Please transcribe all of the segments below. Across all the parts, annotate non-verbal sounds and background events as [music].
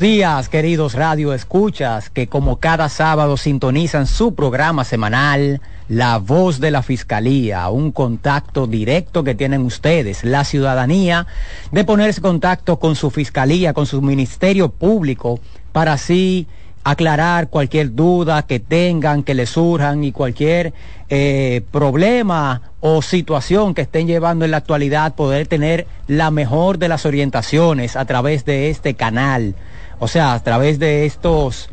Días, queridos radio escuchas que como cada sábado sintonizan su programa semanal, La Voz de la Fiscalía, un contacto directo que tienen ustedes, la ciudadanía, de ponerse en contacto con su fiscalía, con su ministerio público, para así aclarar cualquier duda que tengan, que les surjan y cualquier eh, problema o situación que estén llevando en la actualidad, poder tener la mejor de las orientaciones a través de este canal, o sea, a través de estos...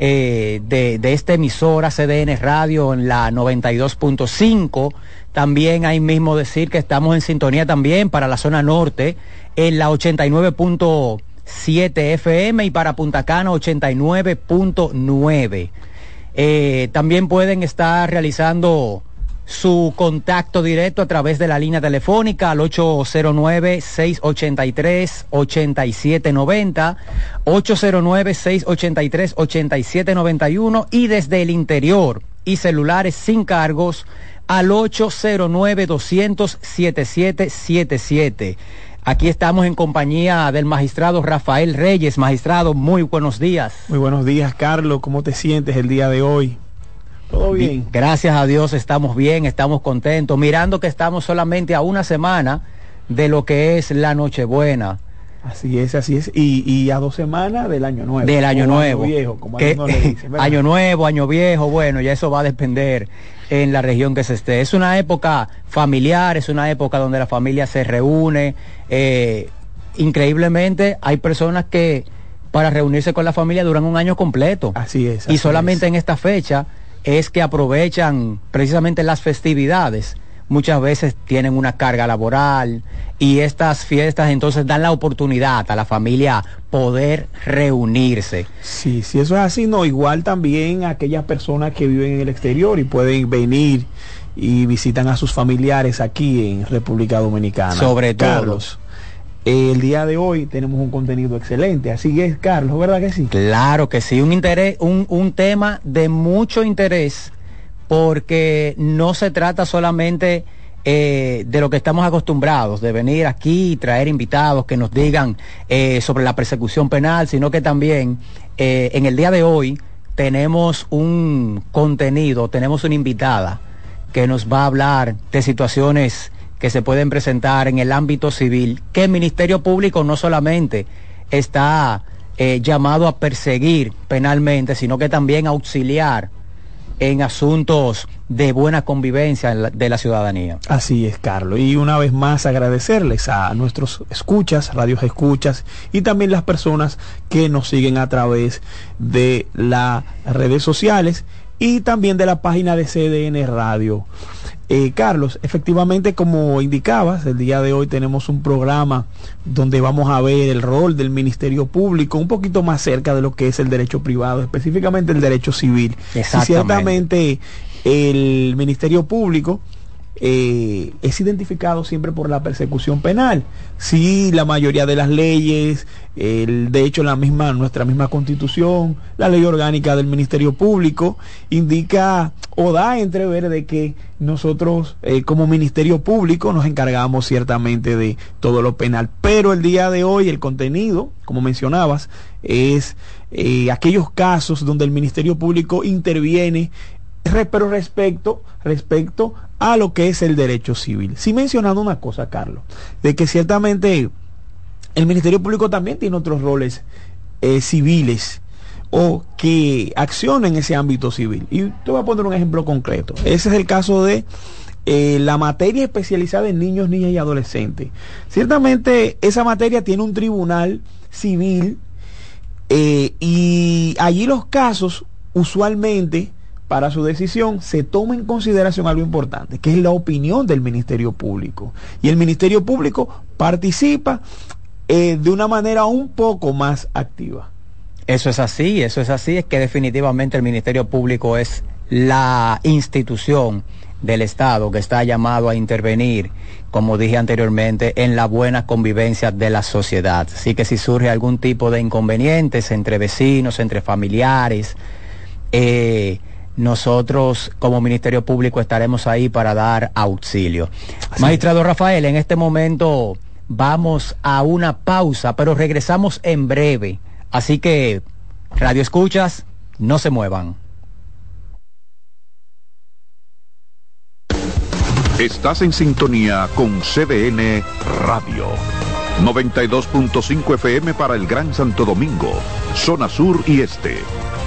Eh, de, de esta emisora CDN Radio en la 92.5. También ahí mismo decir que estamos en sintonía también para la zona norte en la 89.7 FM y para Punta Cana 89.9. Eh, también pueden estar realizando su contacto directo a través de la línea telefónica al 809-683-8790, 809-683-8791 y desde el interior y celulares sin cargos al 809-200-7777. Aquí estamos en compañía del magistrado Rafael Reyes. Magistrado, muy buenos días. Muy buenos días, Carlos. ¿Cómo te sientes el día de hoy? Todo bien. Gracias a Dios estamos bien, estamos contentos, mirando que estamos solamente a una semana de lo que es la Nochebuena. Así es, así es. Y, a dos semanas del año nuevo. Del año nuevo. Año viejo, como que, le dice, año nuevo, año viejo, bueno, ya eso va a depender en la región que se esté. Es una época familiar, es una época donde la familia se reúne. Eh, increíblemente hay personas que para reunirse con la familia duran un año completo. Así es. Y solamente en esta fecha es que aprovechan precisamente las festividades. Muchas veces tienen una carga laboral y estas fiestas entonces dan la oportunidad a la familia poder reunirse. Sí, si eso es así, no, igual también aquellas personas que viven en el exterior y pueden venir y visitan a sus familiares aquí en República Dominicana. Sobre todo. Carlos, el día de hoy tenemos un contenido excelente, así es, Carlos, ¿verdad que sí? Claro que sí, un interés, un, un tema de mucho interés porque no se trata solamente eh, de lo que estamos acostumbrados, de venir aquí y traer invitados que nos digan eh, sobre la persecución penal, sino que también eh, en el día de hoy tenemos un contenido, tenemos una invitada que nos va a hablar de situaciones que se pueden presentar en el ámbito civil, que el Ministerio Público no solamente está eh, llamado a perseguir penalmente, sino que también a auxiliar en asuntos de buena convivencia de la ciudadanía. Así es, Carlos. Y una vez más agradecerles a nuestros escuchas, radios escuchas y también las personas que nos siguen a través de las redes sociales y también de la página de CDN Radio. Eh, Carlos, efectivamente, como indicabas, el día de hoy tenemos un programa donde vamos a ver el rol del Ministerio Público un poquito más cerca de lo que es el derecho privado, específicamente el derecho civil. Y ciertamente el Ministerio Público eh, es identificado siempre por la persecución penal. Sí, la mayoría de las leyes, el, de hecho la misma, nuestra misma constitución, la ley orgánica del Ministerio Público, indica o da entrever de que nosotros eh, como Ministerio Público nos encargamos ciertamente de todo lo penal. Pero el día de hoy el contenido, como mencionabas, es eh, aquellos casos donde el Ministerio Público interviene pero respecto, respecto a lo que es el derecho civil. Sí mencionando una cosa, Carlos, de que ciertamente el Ministerio Público también tiene otros roles eh, civiles o que accionan en ese ámbito civil. Y te voy a poner un ejemplo concreto. Ese es el caso de eh, la materia especializada en niños, niñas y adolescentes. Ciertamente esa materia tiene un tribunal civil eh, y allí los casos usualmente para su decisión se toma en consideración algo importante, que es la opinión del Ministerio Público. Y el Ministerio Público participa eh, de una manera un poco más activa. Eso es así, eso es así, es que definitivamente el Ministerio Público es la institución del Estado que está llamado a intervenir, como dije anteriormente, en la buena convivencia de la sociedad. Así que si surge algún tipo de inconvenientes entre vecinos, entre familiares, eh, nosotros como Ministerio Público estaremos ahí para dar auxilio. Magistrado Rafael, en este momento vamos a una pausa, pero regresamos en breve. Así que, Radio Escuchas, no se muevan. Estás en sintonía con CDN Radio. 92.5 FM para el Gran Santo Domingo, zona sur y este.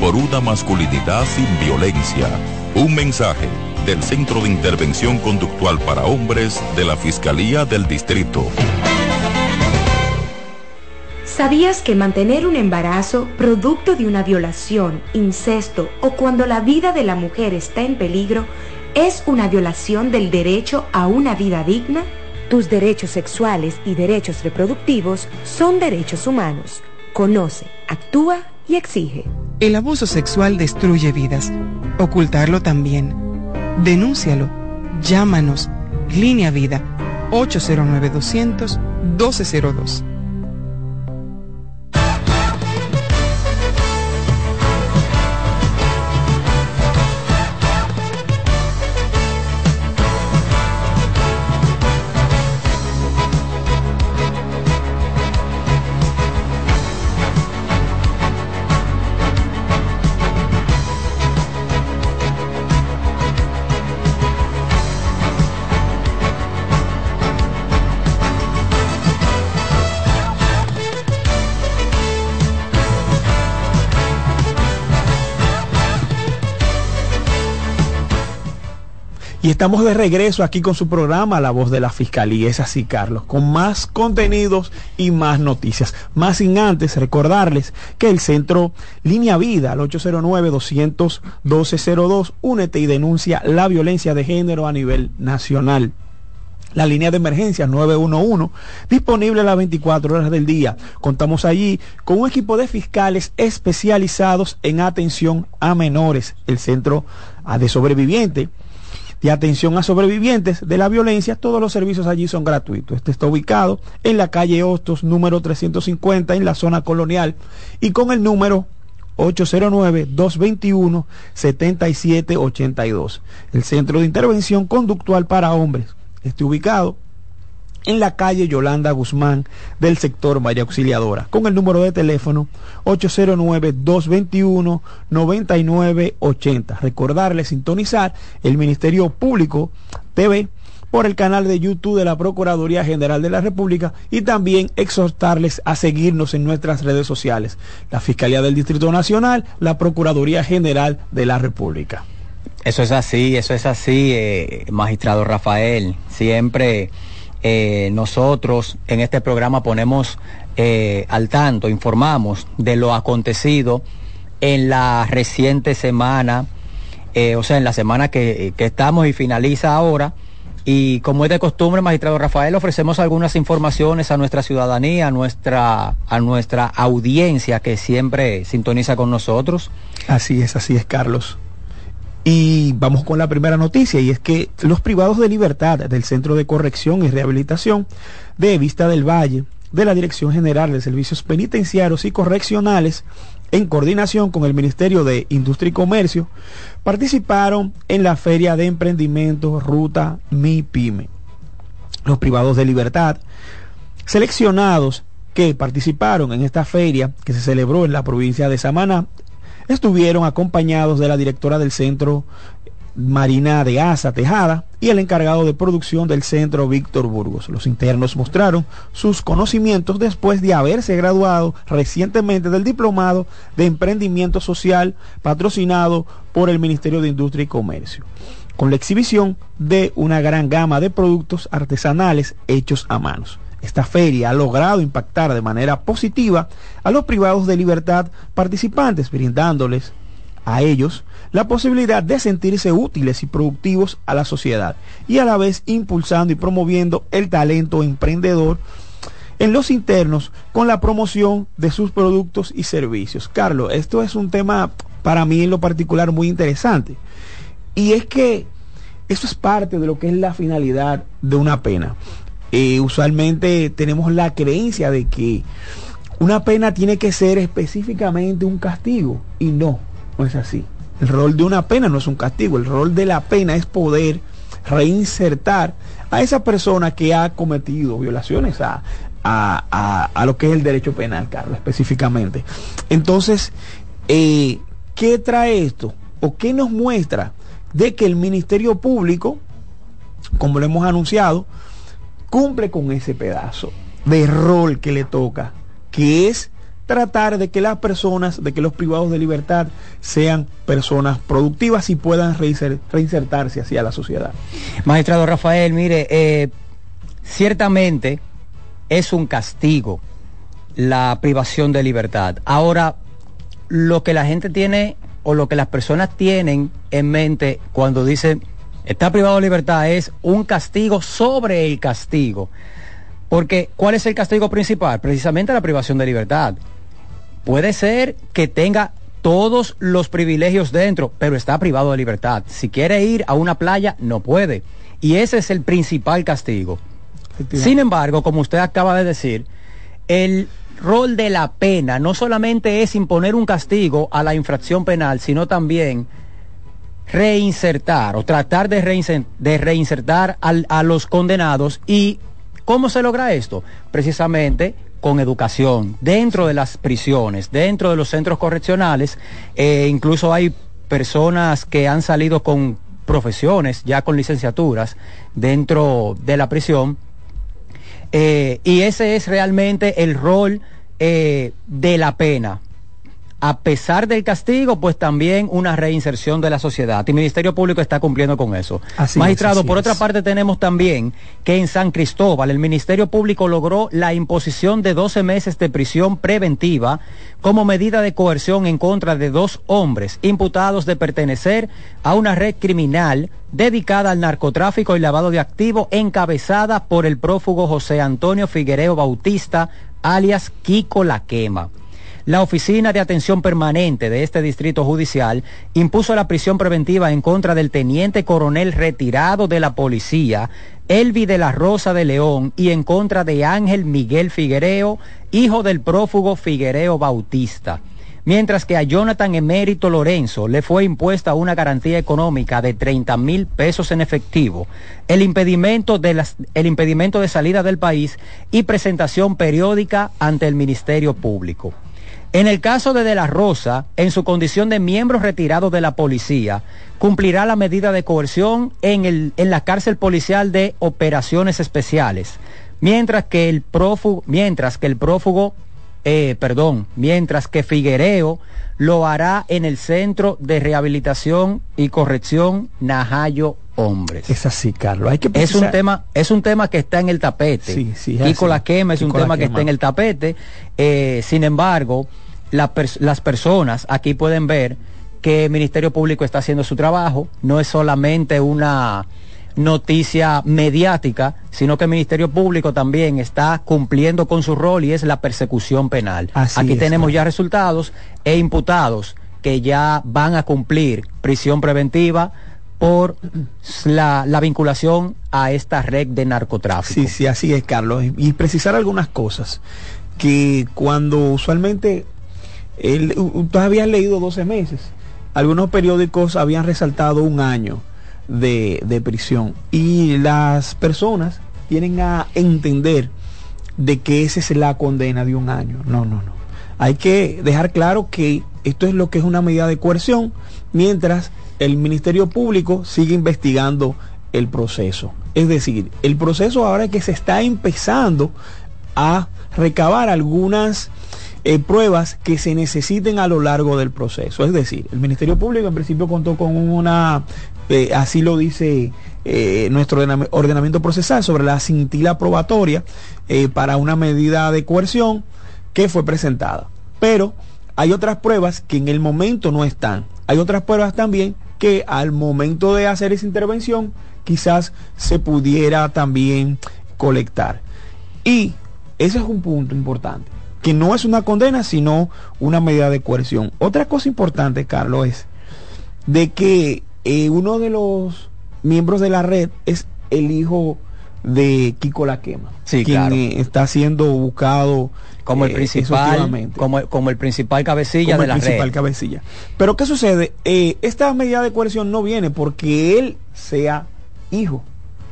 por una masculinidad sin violencia. Un mensaje del Centro de Intervención Conductual para Hombres de la Fiscalía del Distrito. ¿Sabías que mantener un embarazo producto de una violación, incesto o cuando la vida de la mujer está en peligro es una violación del derecho a una vida digna? Tus derechos sexuales y derechos reproductivos son derechos humanos. Conoce, actúa y exige. El abuso sexual destruye vidas. Ocultarlo también. Denúncialo. Llámanos. Línea Vida 809 200 1202. Y estamos de regreso aquí con su programa La Voz de la Fiscalía. Es así, Carlos, con más contenidos y más noticias. Más sin antes recordarles que el centro Línea Vida al 809-200-1202, únete y denuncia la violencia de género a nivel nacional. La línea de emergencia 911, disponible a las 24 horas del día. Contamos allí con un equipo de fiscales especializados en atención a menores. El centro de sobreviviente de atención a sobrevivientes de la violencia, todos los servicios allí son gratuitos. Este está ubicado en la calle Hostos, número 350, en la zona colonial, y con el número 809-221-7782. El Centro de Intervención Conductual para Hombres. Está ubicado en la calle Yolanda Guzmán del sector María Auxiliadora, con el número de teléfono 809-221-9980. Recordarle sintonizar el Ministerio Público TV por el canal de YouTube de la Procuraduría General de la República y también exhortarles a seguirnos en nuestras redes sociales, la Fiscalía del Distrito Nacional, la Procuraduría General de la República. Eso es así, eso es así, eh, magistrado Rafael. Siempre eh, nosotros en este programa ponemos eh, al tanto, informamos de lo acontecido en la reciente semana, eh, o sea, en la semana que, que estamos y finaliza ahora. Y como es de costumbre, magistrado Rafael, ofrecemos algunas informaciones a nuestra ciudadanía, a nuestra, a nuestra audiencia que siempre sintoniza con nosotros. Así es, así es, Carlos. Y vamos con la primera noticia, y es que los privados de libertad del Centro de Corrección y Rehabilitación de Vista del Valle, de la Dirección General de Servicios Penitenciarios y Correccionales, en coordinación con el Ministerio de Industria y Comercio, participaron en la Feria de Emprendimiento Ruta Mi Pyme. Los privados de libertad seleccionados que participaron en esta feria que se celebró en la provincia de Samaná estuvieron acompañados de la directora del centro Marina de Asa Tejada y el encargado de producción del centro Víctor Burgos. Los internos mostraron sus conocimientos después de haberse graduado recientemente del diplomado de emprendimiento social patrocinado por el Ministerio de Industria y Comercio, con la exhibición de una gran gama de productos artesanales hechos a manos. Esta feria ha logrado impactar de manera positiva a los privados de libertad participantes, brindándoles a ellos la posibilidad de sentirse útiles y productivos a la sociedad y a la vez impulsando y promoviendo el talento emprendedor en los internos con la promoción de sus productos y servicios. Carlos, esto es un tema para mí en lo particular muy interesante y es que eso es parte de lo que es la finalidad de una pena. Eh, usualmente tenemos la creencia de que una pena tiene que ser específicamente un castigo y no. no es así. El rol de una pena no es un castigo, el rol de la pena es poder reinsertar a esa persona que ha cometido violaciones a, a, a- lo que es el derecho penal, Carlos, específicamente. Entonces, eh, ¿qué trae esto? ¿O qué nos muestra de que el Ministerio Público, como lo hemos anunciado, cumple con ese pedazo de rol que le toca, que es tratar de que las personas, de que los privados de libertad sean personas productivas y puedan reinser- reinsertarse hacia la sociedad. Magistrado Rafael, mire, eh, ciertamente es un castigo la privación de libertad. Ahora, lo que la gente tiene o lo que las personas tienen en mente cuando dicen está privado de libertad es un castigo sobre el castigo. Porque, ¿cuál es el castigo principal? Precisamente la privación de libertad. Puede ser que tenga todos los privilegios dentro, pero está privado de libertad. Si quiere ir a una playa, no puede. Y ese es el principal castigo. Sin embargo, como usted acaba de decir, el rol de la pena no solamente es imponer un castigo a la infracción penal, sino también reinsertar o tratar de, reinser- de reinsertar a los condenados. ¿Y cómo se logra esto? Precisamente con educación dentro de las prisiones, dentro de los centros correccionales. eh, incluso hay personas que han salido con profesiones, ya con licenciaturas, dentro de la prisión. Eh, y ese es realmente el rol eh, de la pena. A pesar del castigo, pues también una reinserción de la sociedad. Y el Ministerio Público está cumpliendo con eso. Así Magistrado, por es. otra parte tenemos también que en San Cristóbal el Ministerio Público logró la imposición de 12 meses de prisión preventiva como medida de coerción en contra de dos hombres imputados de pertenecer a una red criminal dedicada al narcotráfico y lavado de activos encabezada por el prófugo José Antonio Figuereo Bautista, alias Kiko La Quema. La Oficina de Atención Permanente de este distrito judicial impuso la prisión preventiva en contra del teniente coronel retirado de la policía, Elvi de la Rosa de León, y en contra de Ángel Miguel Figuereo, hijo del prófugo Figuereo Bautista. Mientras que a Jonathan Emérito Lorenzo le fue impuesta una garantía económica de 30 mil pesos en efectivo, el impedimento, de las- el impedimento de salida del país y presentación periódica ante el Ministerio Público. En el caso de De la Rosa, en su condición de miembro retirado de la policía, cumplirá la medida de coerción en, el- en la cárcel policial de operaciones especiales, mientras que el prófugo, mientras que el prófugo, eh, perdón, mientras que Figuereo lo hará en el Centro de Rehabilitación y Corrección Najayo Hombres. Es así, Carlos. Hay que Es un tema, es un tema que está en el tapete. Sí, sí, es Kiko la quema es un Kiko tema que está en el tapete. Eh, sin embargo, la pers- las personas aquí pueden ver que el Ministerio Público está haciendo su trabajo. No es solamente una noticia mediática, sino que el Ministerio Público también está cumpliendo con su rol y es la persecución penal. Así aquí es, tenemos ya resultados e imputados que ya van a cumplir prisión preventiva por la, la vinculación a esta red de narcotráfico. Sí, sí, así es, Carlos. Y precisar algunas cosas. Que cuando usualmente, el, tú habías leído 12 meses, algunos periódicos habían resaltado un año de, de prisión. Y las personas tienen a entender de que esa es la condena de un año. No, no, no. Hay que dejar claro que esto es lo que es una medida de coerción, mientras el Ministerio Público sigue investigando el proceso. Es decir, el proceso ahora que se está empezando a recabar algunas eh, pruebas que se necesiten a lo largo del proceso. Es decir, el Ministerio Público en principio contó con una, eh, así lo dice eh, nuestro ordenam- ordenamiento procesal, sobre la cintila probatoria eh, para una medida de coerción que fue presentada. Pero hay otras pruebas que en el momento no están. Hay otras pruebas también que al momento de hacer esa intervención quizás se pudiera también colectar. Y ese es un punto importante, que no es una condena, sino una medida de coerción. Otra cosa importante, Carlos, es de que eh, uno de los miembros de la red es el hijo de Kiko La Quema, Sí, quien claro. está siendo buscado como el eh, principal, como, como el principal cabecilla como de el la principal red. cabecilla. Pero ¿qué sucede? Eh, esta medida de coerción no viene porque él sea hijo.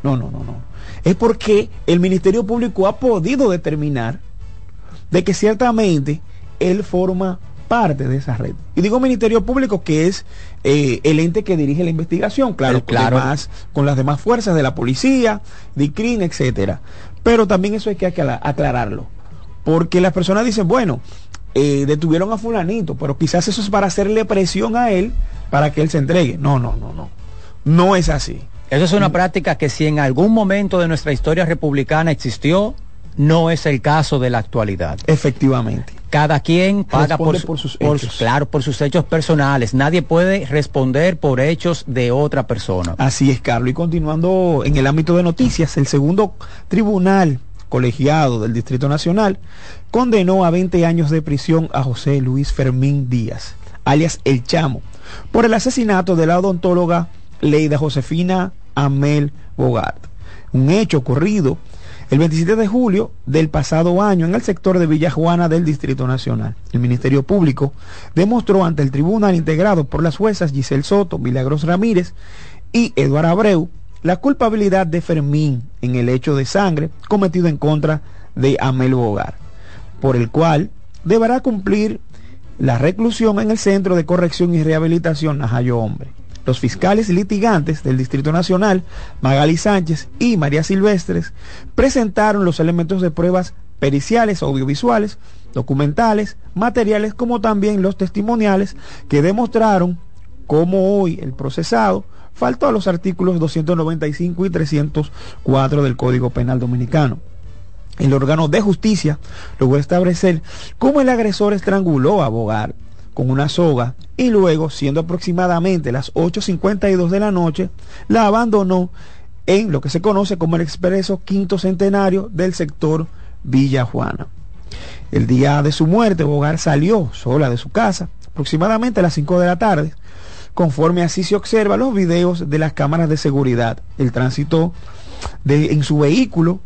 No, no, no, no. Es porque el Ministerio Público ha podido determinar de que ciertamente él forma parte de esa red. Y digo Ministerio Público que es eh, el ente que dirige la investigación, claro, claro. Con, demás- con las demás fuerzas de la policía, DICRIN, etcétera. Pero también eso hay que acla- aclararlo. Porque las personas dicen, bueno, eh, detuvieron a fulanito, pero quizás eso es para hacerle presión a él para que él se entregue. No, no, no, no. No es así. Eso es una práctica que si en algún momento de nuestra historia republicana existió, no es el caso de la actualidad. Efectivamente. Cada quien paga por, sus por hechos. claro, por sus hechos personales. Nadie puede responder por hechos de otra persona. Así es, Carlos. Y continuando en el ámbito de noticias, el segundo tribunal colegiado del Distrito Nacional condenó a 20 años de prisión a José Luis Fermín Díaz, alias El Chamo, por el asesinato de la odontóloga Leida Josefina Amel Bogart. Un hecho ocurrido el 27 de julio del pasado año en el sector de Villa Juana del Distrito Nacional. El Ministerio Público demostró ante el tribunal integrado por las juezas Giselle Soto, Milagros Ramírez y Eduardo Abreu la culpabilidad de Fermín en el hecho de sangre cometido en contra de Amel Bogart, por el cual deberá cumplir la reclusión en el Centro de Corrección y Rehabilitación Najayo Hombre. Los fiscales litigantes del Distrito Nacional, Magali Sánchez y María Silvestres, presentaron los elementos de pruebas periciales, audiovisuales, documentales, materiales, como también los testimoniales que demostraron cómo hoy el procesado faltó a los artículos 295 y 304 del Código Penal Dominicano. El órgano de justicia logró establecer cómo el agresor estranguló a Bogart con una soga y luego, siendo aproximadamente las 8.52 de la noche, la abandonó en lo que se conoce como el expreso quinto centenario del sector Villa Juana. El día de su muerte, Bogart salió sola de su casa, aproximadamente a las 5 de la tarde, conforme así se observa los videos de las cámaras de seguridad. El tránsito de, en su vehículo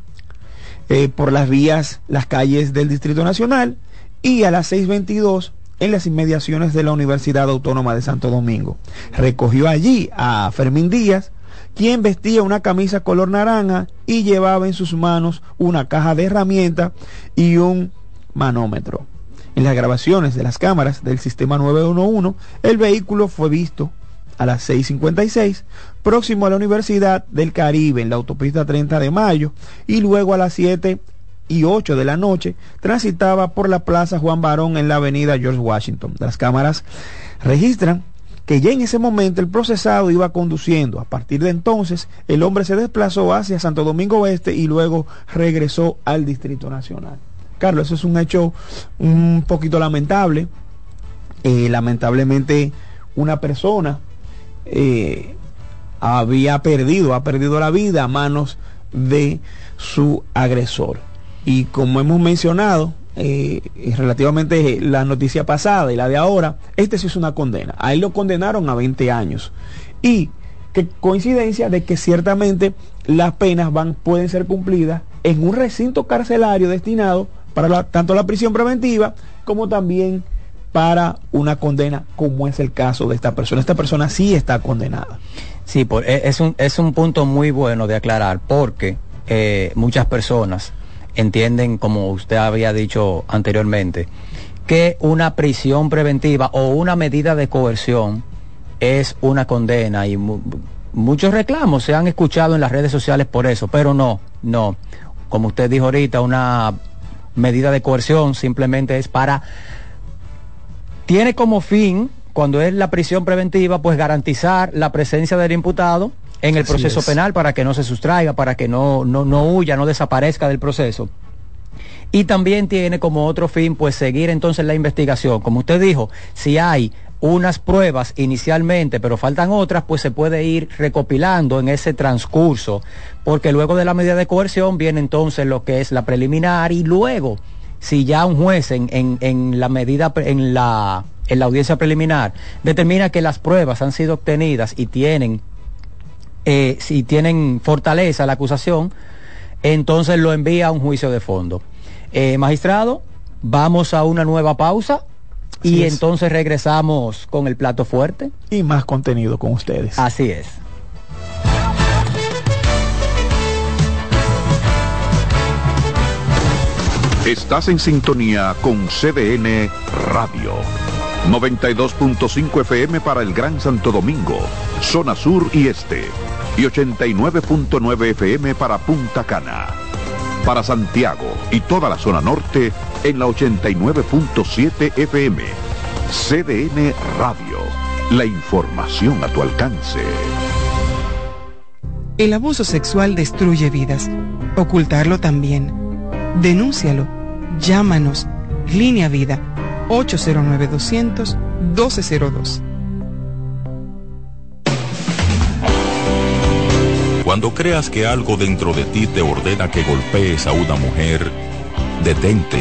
eh, por las vías, las calles del Distrito Nacional y a las 6.22 en las inmediaciones de la Universidad Autónoma de Santo Domingo. Recogió allí a Fermín Díaz, quien vestía una camisa color naranja y llevaba en sus manos una caja de herramientas y un manómetro. En las grabaciones de las cámaras del sistema 911, el vehículo fue visto a las 6.56, próximo a la Universidad del Caribe, en la autopista 30 de Mayo, y luego a las 7 y 8 de la noche transitaba por la Plaza Juan Barón en la avenida George Washington. Las cámaras registran que ya en ese momento el procesado iba conduciendo. A partir de entonces, el hombre se desplazó hacia Santo Domingo Oeste y luego regresó al Distrito Nacional. Carlos, eso es un hecho un poquito lamentable. Eh, lamentablemente, una persona eh, había perdido, ha perdido la vida a manos de su agresor. Y como hemos mencionado, eh, relativamente la noticia pasada y la de ahora, este sí es una condena. A él lo condenaron a 20 años. Y que coincidencia de que ciertamente las penas van, pueden ser cumplidas en un recinto carcelario destinado para la- tanto la prisión preventiva como también para una condena, como es el caso de esta persona. Esta persona sí está condenada. Sí, por- e- es, un, es un punto muy bueno de aclarar porque eh, muchas personas entienden, como usted había dicho anteriormente, que una prisión preventiva o una medida de coerción es una condena y mu- muchos reclamos se han escuchado en las redes sociales por eso, pero no, no. Como usted dijo ahorita, una medida de coerción simplemente es para tiene como fin, cuando es la prisión preventiva, pues garantizar la presencia del imputado en el Así proceso es. penal para que no se sustraiga, para que no, no, no huya, no desaparezca del proceso. Y también tiene como otro fin, pues seguir entonces la investigación. Como usted dijo, si hay unas pruebas inicialmente, pero faltan otras, pues se puede ir recopilando en ese transcurso, porque luego de la medida de coerción viene entonces lo que es la preliminar y luego, si ya un juez en, en- en la medida, en la, en la audiencia preliminar determina que las pruebas han sido obtenidas y tienen, eh, si tienen fortaleza la acusación, entonces lo envía a un juicio de fondo. Eh, magistrado, Vamos a una nueva pausa Así y es. entonces regresamos con el plato fuerte. Y más contenido con ustedes. Así es. Estás en sintonía con CDN Radio. 92.5 FM para el Gran Santo Domingo, zona sur y este. Y 89.9 FM para Punta Cana. Para Santiago y toda la zona norte en la 89.7 FM. CDN Radio. La información a tu alcance. El abuso sexual destruye vidas. Ocultarlo también. Denúncialo. Llámanos. Línea Vida. 809-200-1202. Cuando creas que algo dentro de ti te ordena que golpees a una mujer, detente,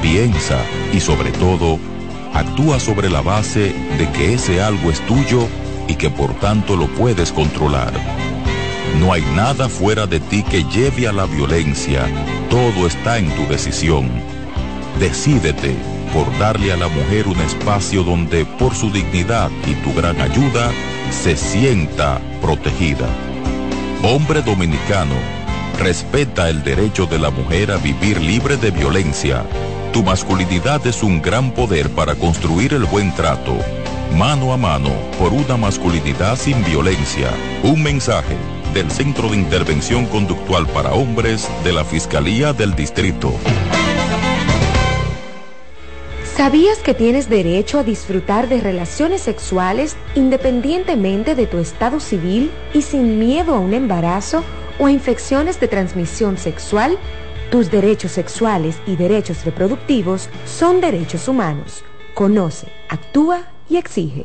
piensa y sobre todo, actúa sobre la base de que ese algo es tuyo y que por tanto lo puedes controlar. No hay nada fuera de ti que lleve a la violencia, todo está en tu decisión. Decídete por darle a la mujer un espacio donde por su dignidad y tu gran ayuda se sienta protegida. Hombre dominicano, respeta el derecho de la mujer a vivir libre de violencia. Tu masculinidad es un gran poder para construir el buen trato. Mano a mano por una masculinidad sin violencia. Un mensaje del Centro de Intervención Conductual para Hombres de la Fiscalía del Distrito. ¿Sabías que tienes derecho a disfrutar de relaciones sexuales independientemente de tu estado civil y sin miedo a un embarazo o a infecciones de transmisión sexual? Tus derechos sexuales y derechos reproductivos son derechos humanos. Conoce, actúa y exige.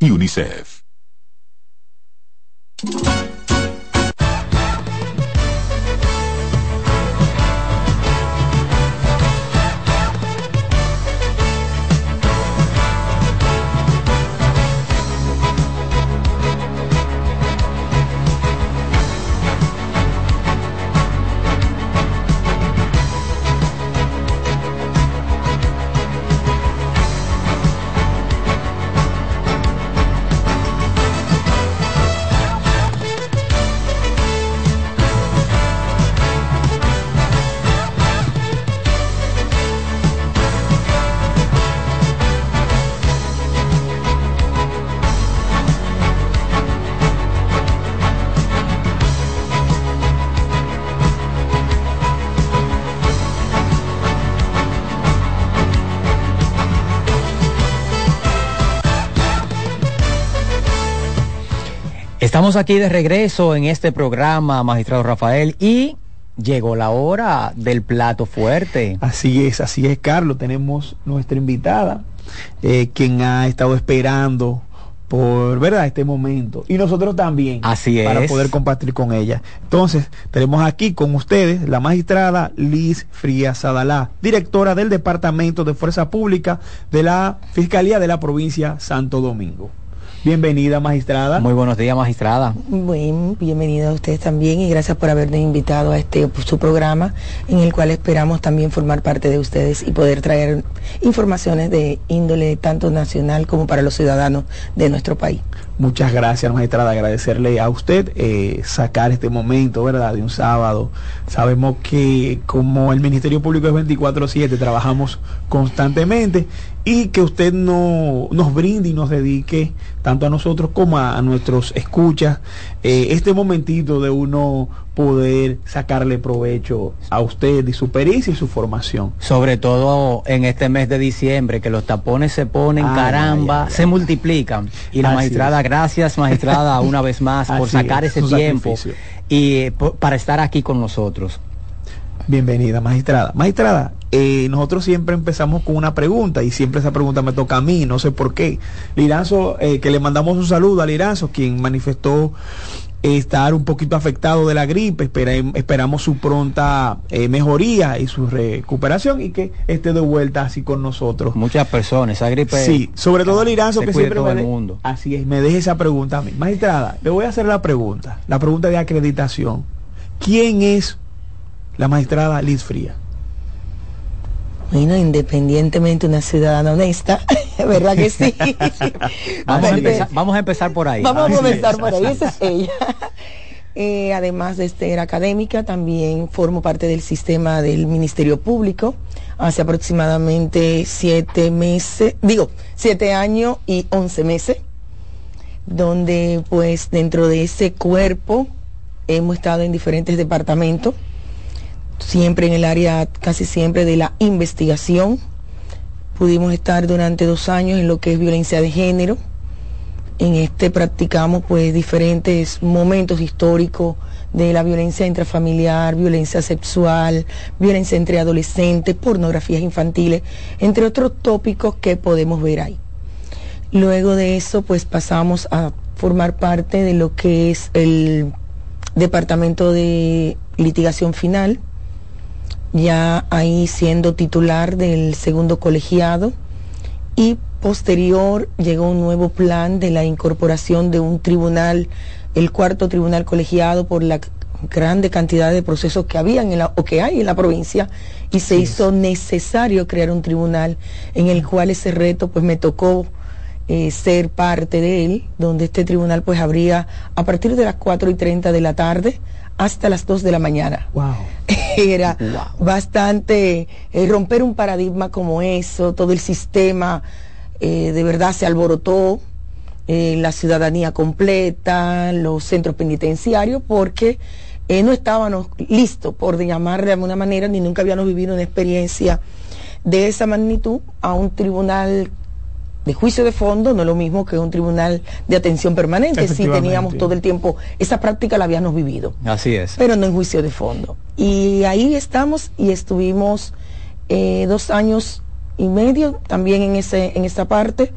y UNICEF. Estamos aquí de regreso en este programa, magistrado Rafael, y llegó la hora del plato fuerte. Así es, así es, Carlos. Tenemos nuestra invitada, eh, quien ha estado esperando por verdad este momento y nosotros también Así para es. poder compartir con ella. Entonces, tenemos aquí con ustedes la magistrada Liz Frías Adalá, directora del Departamento de Fuerza Pública de la Fiscalía de la provincia Santo Domingo. Bienvenida, magistrada. Muy buenos días, magistrada. Bueno, bienvenido a ustedes también y gracias por habernos invitado a este pues, su programa en el cual esperamos también formar parte de ustedes y poder traer informaciones de índole tanto nacional como para los ciudadanos de nuestro país. Muchas gracias, magistrada. Agradecerle a usted eh, sacar este momento, ¿verdad? De un sábado. Sabemos que como el Ministerio Público es 24/7, trabajamos constantemente y que usted no, nos brinde y nos dedique, tanto a nosotros como a, a nuestros escuchas, eh, este momentito de uno poder sacarle provecho a usted y su pericia y su formación. Sobre todo en este mes de diciembre, que los tapones se ponen, caramba, se multiplican. Y la Así magistrada, es. gracias magistrada [laughs] una vez más por sacar es, ese tiempo sacrificio. y eh, por- para estar aquí con nosotros. Bienvenida, magistrada. Magistrada, eh, nosotros siempre empezamos con una pregunta y siempre esa pregunta me toca a mí, no sé por qué. Liranzo, eh, que le mandamos un saludo a Liranzo, quien manifestó estar un poquito afectado de la gripe, esperamos su pronta eh, mejoría y su recuperación y que esté de vuelta así con nosotros. Muchas personas, esa gripe. Sí, sobre todo el Liranzo que siempre todo me el mundo. Así es, me deje esa pregunta a mí. Magistrada, le voy a hacer la pregunta, la pregunta de acreditación. ¿Quién es la magistrada Liz Fría? Bueno, independientemente una ciudadana honesta, [laughs] ¿verdad que sí? [laughs] vamos, a empezar, vamos, a empezar, por ahí. Vamos a empezar por ahí, esa es [laughs] ella. Eh, además de ser académica, también formo parte del sistema del Ministerio Público hace aproximadamente siete meses, digo, siete años y once meses, donde pues dentro de ese cuerpo hemos estado en diferentes departamentos siempre en el área, casi siempre de la investigación. Pudimos estar durante dos años en lo que es violencia de género. En este practicamos pues diferentes momentos históricos de la violencia intrafamiliar, violencia sexual, violencia entre adolescentes, pornografías infantiles, entre otros tópicos que podemos ver ahí. Luego de eso pues pasamos a formar parte de lo que es el Departamento de Litigación Final, ya ahí siendo titular del segundo colegiado y posterior llegó un nuevo plan de la incorporación de un tribunal, el cuarto tribunal colegiado por la grande cantidad de procesos que había en la, o que hay en la provincia y se hizo necesario crear un tribunal en el cual ese reto pues me tocó eh, ser parte de él, donde este tribunal pues habría a partir de las 4 y 30 de la tarde hasta las 2 de la mañana. Wow. [laughs] Era bastante eh, romper un paradigma como eso, todo el sistema eh, de verdad se alborotó, eh, la ciudadanía completa, los centros penitenciarios, porque no estábamos listos, por llamar de alguna manera, ni nunca habíamos vivido una experiencia de esa magnitud a un tribunal de juicio de fondo no es lo mismo que un tribunal de atención permanente. Si teníamos todo el tiempo, esa práctica la habíamos vivido. Así es. Pero no en juicio de fondo. Y ahí estamos y estuvimos eh, dos años y medio también en, ese, en esta parte.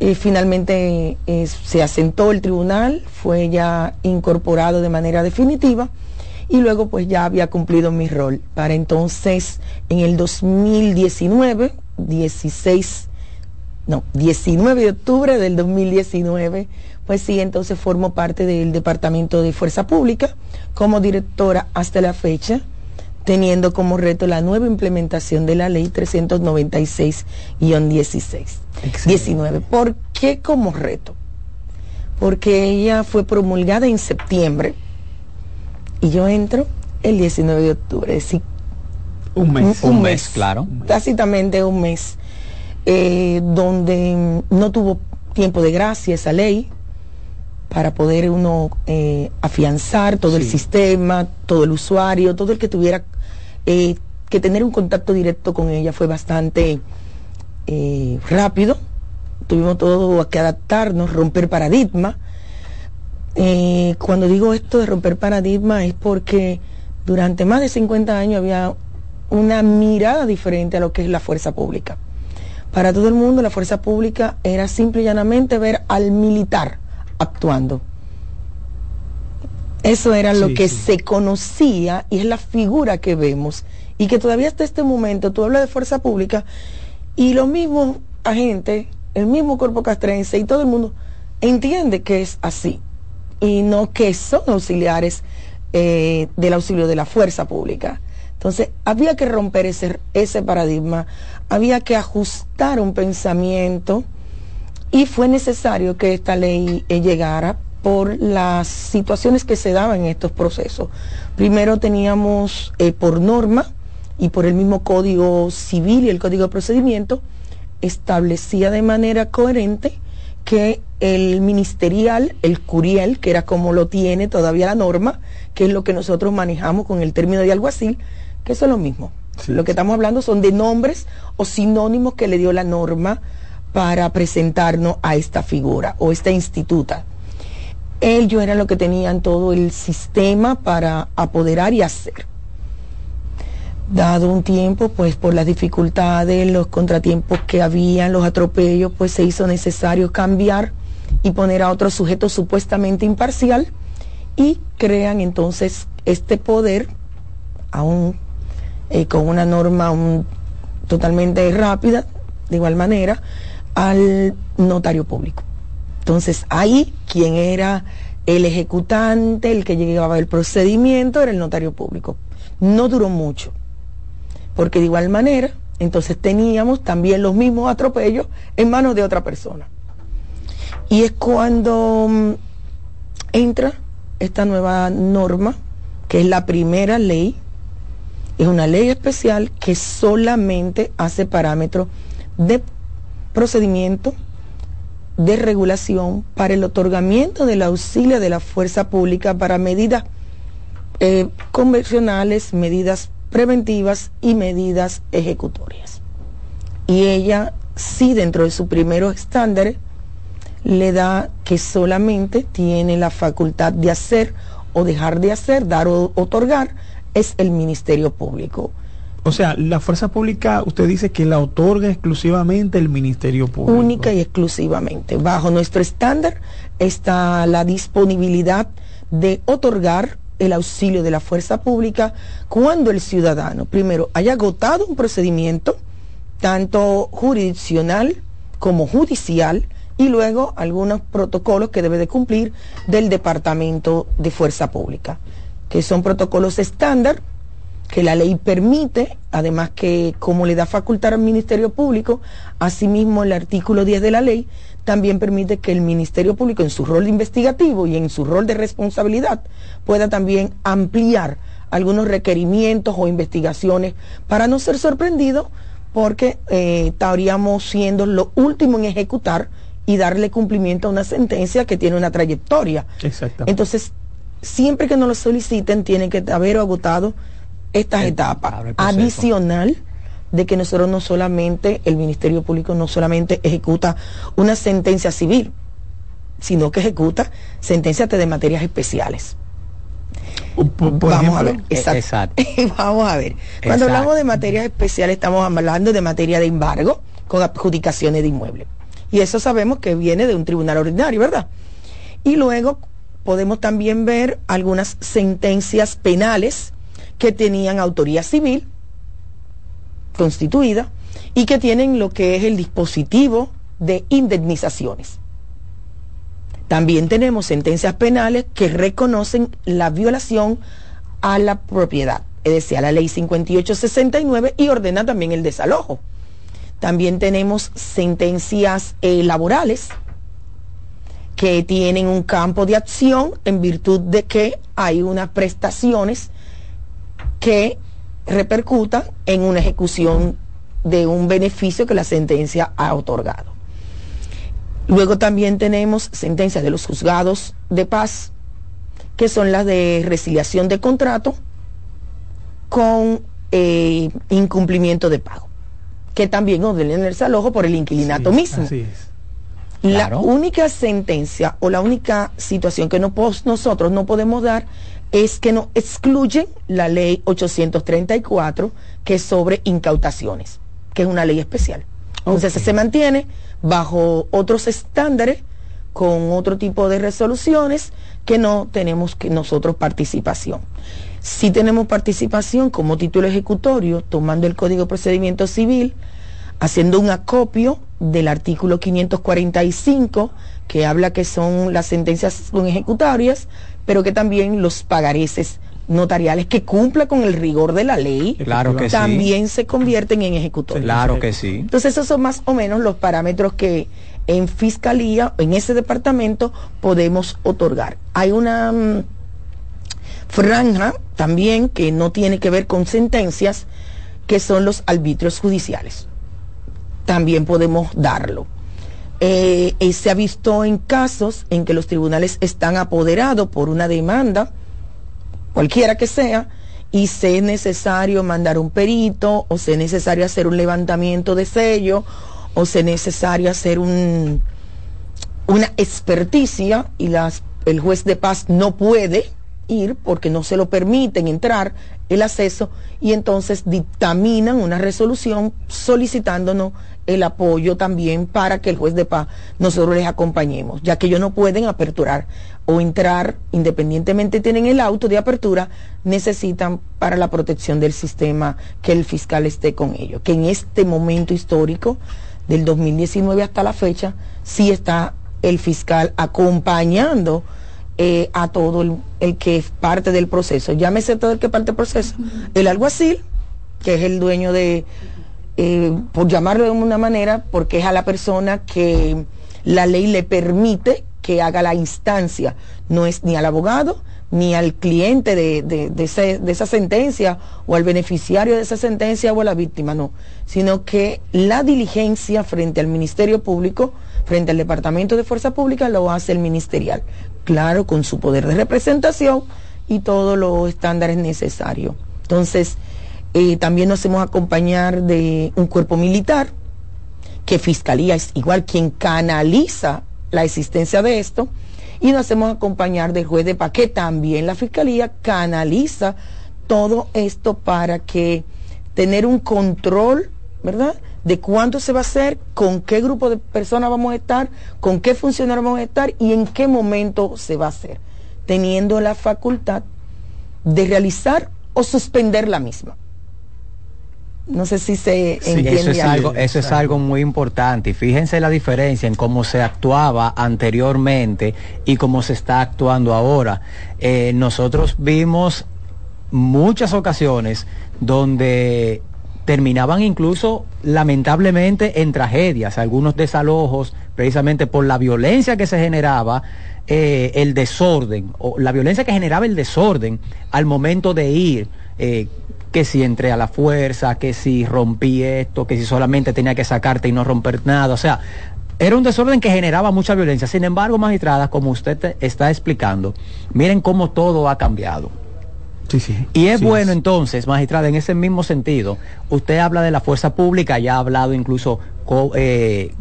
Eh, finalmente eh, se asentó el tribunal, fue ya incorporado de manera definitiva y luego pues ya había cumplido mi rol. Para entonces, en el 2019, 16 no, 19 de octubre del 2019, pues sí, entonces formo parte del Departamento de Fuerza Pública como directora hasta la fecha, teniendo como reto la nueva implementación de la ley 396-16. 19. ¿Por qué como reto? Porque ella fue promulgada en septiembre y yo entro el 19 de octubre, es decir, un mes. Un, mes, claro. Tácitamente un mes eh, donde no tuvo tiempo de gracia esa ley para poder uno eh, afianzar todo el sistema, todo el usuario, todo el que tuviera eh, que tener un contacto directo con ella fue bastante rápido. Tuvimos todo que adaptarnos, romper paradigma. cuando digo esto de romper paradigma es porque durante más de 50 años había una mirada diferente a lo que es la fuerza pública. Para todo el mundo la fuerza pública era simple y llanamente ver al militar actuando. Eso era lo que se conocía y es la figura que vemos. Y que todavía hasta este momento tú hablas de fuerza pública y los mismos agentes, el mismo cuerpo castrense y todo el mundo entiende que es así. Y no que son auxiliares eh, del auxilio de la fuerza pública. Entonces, había que romper ese, ese paradigma, había que ajustar un pensamiento y fue necesario que esta ley eh, llegara por las situaciones que se daban en estos procesos. Primero teníamos eh, por norma y por el mismo Código Civil y el Código de Procedimiento, establecía de manera coherente que el ministerial, el curiel, que era como lo tiene todavía la norma, que es lo que nosotros manejamos con el término de alguacil, que eso es lo mismo. Lo que estamos hablando son de nombres o sinónimos que le dio la norma para presentarnos a esta figura o esta instituta. Ellos eran lo que tenían todo el sistema para apoderar y hacer. Dado un tiempo, pues por las dificultades, los contratiempos que habían, los atropellos, pues se hizo necesario cambiar y poner a otro sujeto supuestamente imparcial y crean entonces este poder aún eh, con una norma totalmente rápida, de igual manera, al notario público. Entonces ahí quien era el ejecutante, el que llevaba el procedimiento, era el notario público. No duró mucho, porque de igual manera, entonces teníamos también los mismos atropellos en manos de otra persona. Y es cuando mm, entra esta nueva norma, que es la primera ley, es una ley especial que solamente hace parámetros de procedimiento de regulación para el otorgamiento del auxilio de la fuerza pública para medidas eh, convencionales, medidas preventivas y medidas ejecutorias. Y ella sí dentro de sus primeros estándares le da que solamente tiene la facultad de hacer o dejar de hacer, dar o otorgar, es el Ministerio Público. O sea, la fuerza pública, usted dice que la otorga exclusivamente el Ministerio Público. única y exclusivamente. Bajo nuestro estándar está la disponibilidad de otorgar el auxilio de la fuerza pública cuando el ciudadano, primero, haya agotado un procedimiento, tanto jurisdiccional como judicial, y luego algunos protocolos que debe de cumplir del Departamento de Fuerza Pública, que son protocolos estándar que la ley permite, además que como le da facultad al Ministerio Público, asimismo el artículo 10 de la ley también permite que el Ministerio Público en su rol investigativo y en su rol de responsabilidad pueda también ampliar algunos requerimientos o investigaciones para no ser sorprendido porque eh, estaríamos siendo lo último en ejecutar y darle cumplimiento a una sentencia que tiene una trayectoria. Exactamente. Entonces, siempre que nos lo soliciten, tienen que haber agotado estas etapas. Adicional de que nosotros no solamente, el Ministerio Público no solamente ejecuta una sentencia civil, sino que ejecuta sentencias de materias especiales. Vamos a ver, exacto. [laughs] Vamos a ver. Cuando Exacto. hablamos de materias especiales, estamos hablando de materia de embargo con adjudicaciones de inmuebles. Y eso sabemos que viene de un tribunal ordinario, ¿verdad? Y luego podemos también ver algunas sentencias penales que tenían autoría civil constituida y que tienen lo que es el dispositivo de indemnizaciones. También tenemos sentencias penales que reconocen la violación a la propiedad, es decir, a la ley 5869 y ordena también el desalojo. También tenemos sentencias eh, laborales que tienen un campo de acción en virtud de que hay unas prestaciones que repercutan en una ejecución de un beneficio que la sentencia ha otorgado. Luego también tenemos sentencias de los juzgados de paz, que son las de resiliación de contrato con eh, incumplimiento de pago, que también ordenan el desalojo por el inquilinato mismo. Así es. La única sentencia o la única situación que no nosotros no podemos dar es que nos excluyen la ley 834, que es sobre incautaciones, que es una ley especial. Entonces se mantiene bajo otros estándares, con otro tipo de resoluciones, que no tenemos que nosotros participación. Si tenemos participación como título ejecutorio, tomando el Código de Procedimiento Civil, haciendo un acopio del artículo 545, que habla que son las sentencias son ejecutorias, pero que también los pagareces notariales que cumpla con el rigor de la ley, Claro que sí. también se convierten en ejecutorios. Claro que sí. Entonces esos son más o menos los parámetros que en fiscalía, en ese departamento, podemos otorgar. Hay una mm, franja también que no tiene que ver con sentencias, que son los arbitrios judiciales. También podemos darlo. Eh, eh, se ha visto en casos en que los tribunales están apoderados por una demanda, cualquiera que sea, y se es necesario mandar un perito, o se es necesario hacer un levantamiento de sello, o se es necesario hacer un, una experticia, y las, el juez de paz no puede ir porque no se lo permiten entrar el acceso y entonces dictaminan una resolución solicitándonos el apoyo también para que el juez de paz nosotros les acompañemos, ya que ellos no pueden aperturar o entrar independientemente tienen el auto de apertura, necesitan para la protección del sistema que el fiscal esté con ellos, que en este momento histórico del 2019 hasta la fecha sí está el fiscal acompañando eh, a todo el, el, que es parte del proceso. Llámese todo el que parte del proceso. El alguacil, que es el dueño de, eh, por llamarlo de una manera, porque es a la persona que la ley le permite que haga la instancia. No es ni al abogado, ni al cliente de, de, de, de, esa sentencia o al beneficiario de esa sentencia o a la víctima, no, sino que la diligencia frente al Ministerio Público, frente al Departamento de Fuerza Pública, lo hace el ministerial, claro, con su poder de representación y todos los estándares necesarios. Entonces, eh, también nos hacemos acompañar de un cuerpo militar, que Fiscalía es igual quien canaliza la existencia de esto, y nos hacemos acompañar del juez de paz, que también la Fiscalía canaliza todo esto para que tener un control, ¿verdad? De cuánto se va a hacer, con qué grupo de personas vamos a estar, con qué funcionarios vamos a estar y en qué momento se va a hacer, teniendo la facultad de realizar o suspender la misma. No sé si se Sí, entiende. eso es, algo, eso es algo muy importante. Y fíjense la diferencia en cómo se actuaba anteriormente y cómo se está actuando ahora. Eh, nosotros vimos muchas ocasiones donde terminaban incluso lamentablemente en tragedias, algunos desalojos, precisamente por la violencia que se generaba, eh, el desorden, o la violencia que generaba el desorden al momento de ir. eh, que si entré a la fuerza, que si rompí esto, que si solamente tenía que sacarte y no romper nada. O sea, era un desorden que generaba mucha violencia. Sin embargo, magistrada, como usted te está explicando, miren cómo todo ha cambiado. Sí, sí. Y es Sí, bueno entonces, magistrada, en ese mismo sentido, usted habla de la fuerza pública, ya ha hablado incluso eh,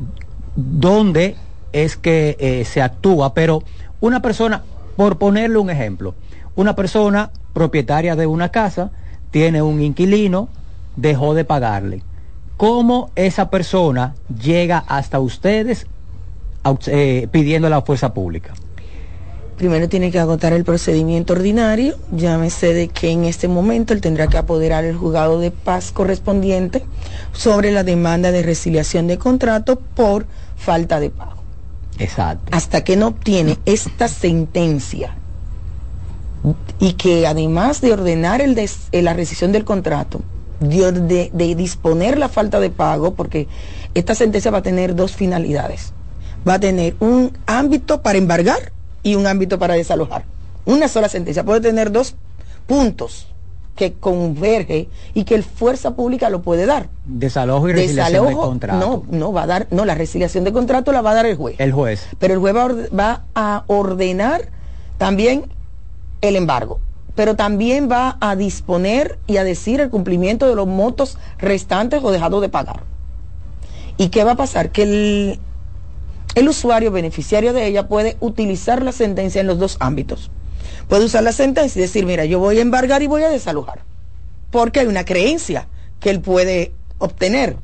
dónde es que eh, se actúa, pero una persona, por ponerle un ejemplo, una persona propietaria de una casa, tiene un inquilino, dejó de pagarle. ¿Cómo esa persona llega hasta ustedes eh, pidiendo la fuerza pública? Primero tiene que agotar el procedimiento ordinario, llámese de que en este momento él tendrá que apoderar el juzgado de paz correspondiente sobre la demanda de resiliación de contrato por falta de pago. Exacto. Hasta que no obtiene esta sentencia y que además de ordenar el des- eh, la rescisión del contrato, de, de disponer la falta de pago, porque esta sentencia va a tener dos finalidades. Va a tener un ámbito para embargar y un ámbito para desalojar. Una sola sentencia puede tener dos puntos que converge y que el fuerza pública lo puede dar. Desalojo y resiliación de Desalojo, contrato. no, no va a dar, no, la resiliación de contrato la va a dar el juez. El juez. Pero el juez va va a ordenar también el embargo, pero también va a disponer y a decir el cumplimiento de los montos restantes o dejados de pagar. ¿Y qué va a pasar? Que el, el usuario beneficiario de ella puede utilizar la sentencia en los dos ámbitos. Puede usar la sentencia y decir, mira, yo voy a embargar y voy a desalojar. Porque hay una creencia que él puede obtener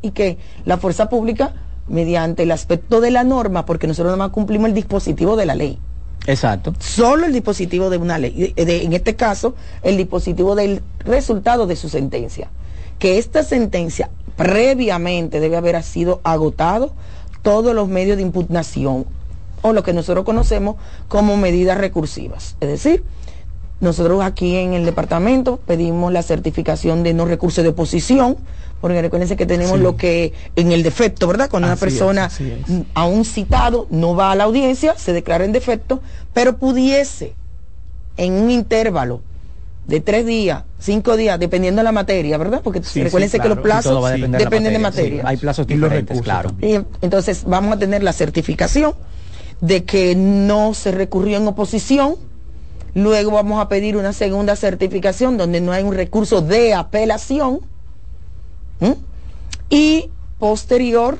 y que la fuerza pública, mediante el aspecto de la norma, porque nosotros nada más cumplimos el dispositivo de la ley, Exacto. solo el dispositivo de una ley, de- en este caso, el dispositivo del resultado de su sentencia. Que esta sentencia previamente debe haber sido agotado todos los medios de impugnación o lo que nosotros conocemos como medidas recursivas. Es decir, nosotros aquí en el departamento pedimos la certificación de no recurso de oposición, porque recuérdense que tenemos Sí. lo que en el defecto, ¿verdad? Cuando una Así persona así es. a un citado no va a la audiencia, se declara en defecto, pero pudiese en un intervalo de tres días, cinco días, dependiendo de la materia, ¿verdad? Porque Sí, recuérdense sí, que los plazos de dependen de materia, hay plazos Y los claro. Y entonces vamos a tener la certificación de que no se recurrió en oposición. Luego vamos a pedir una segunda certificación donde no hay un recurso de apelación. ¿Mm? Y posterior,